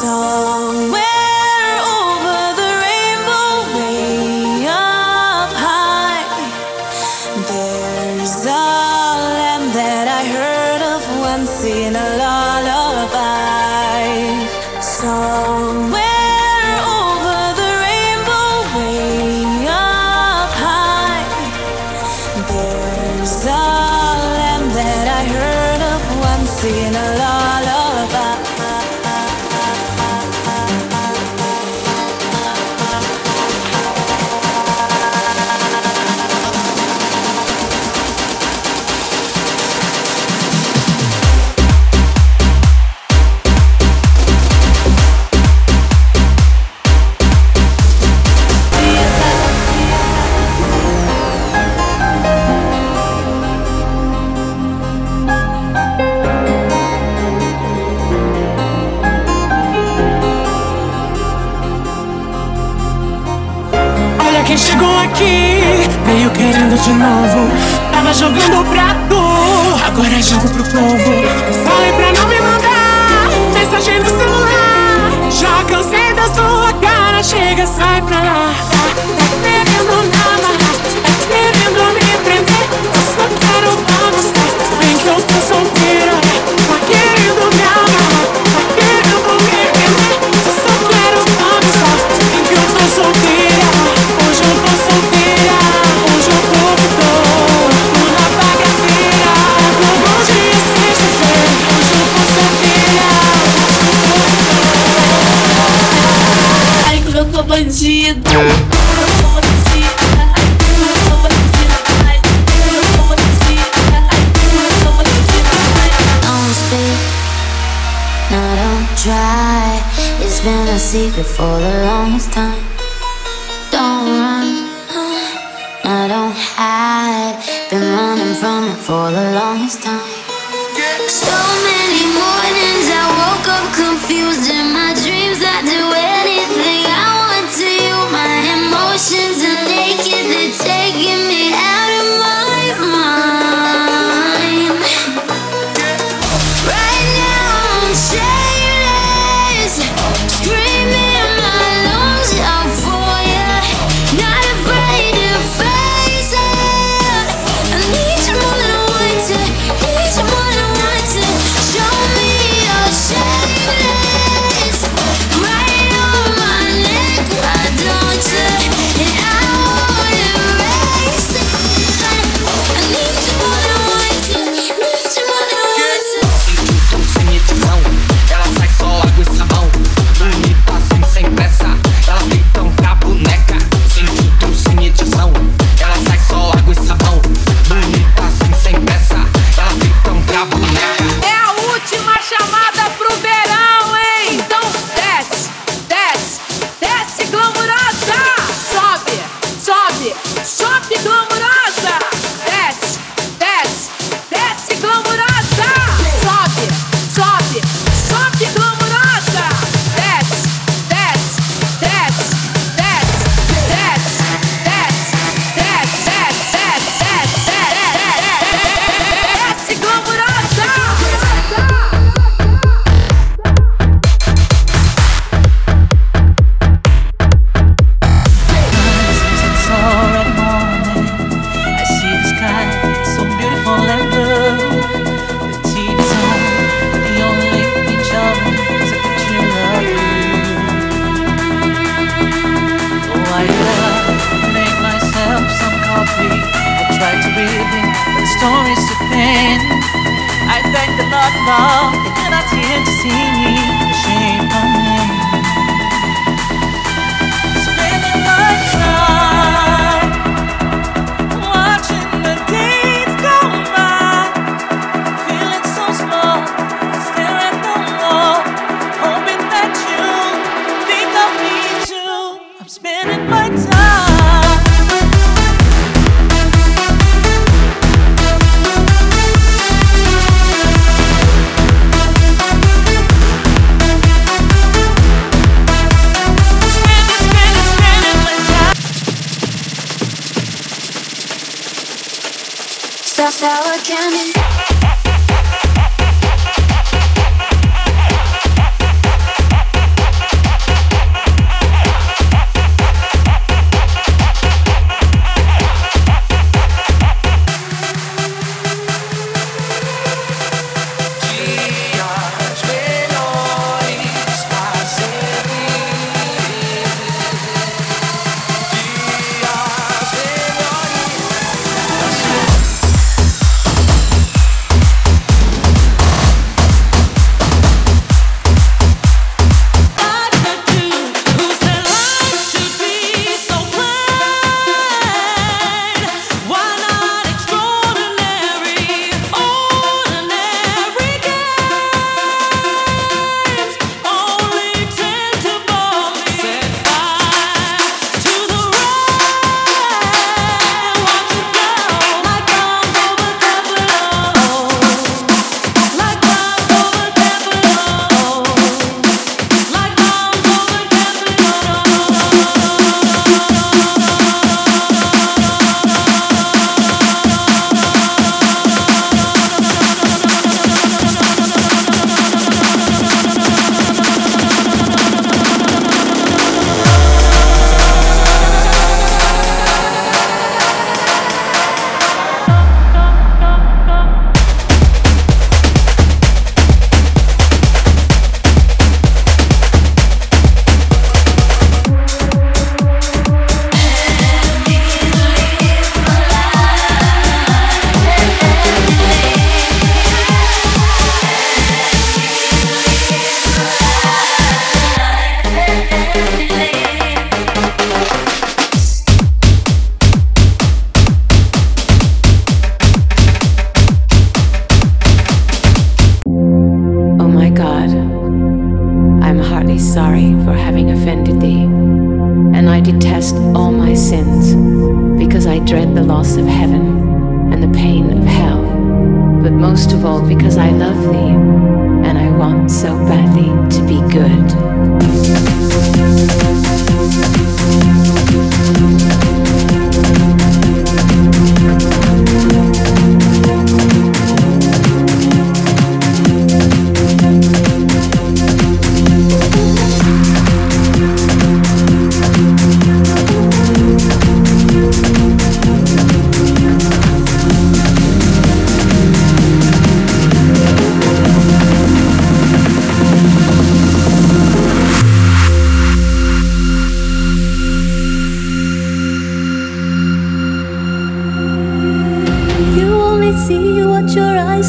So. aqui. Veio querendo de novo. Tava jogando o prato. Agora é jogo pro povo. Sai pra não me mandar Mensagem no celular. Já cansei da sua cara Chega, sai pra lá. sou bandido. Don't speak, no, don't try. It's been a secret for the longest time. Don't run, no, don't hide. Been running from it for the longest time. So many mornings I woke up confused in my dreams. And I didn't see. sour candy. I dread the loss of heaven and the pain of hell, but most of all because I love thee, and I want so badly to be good.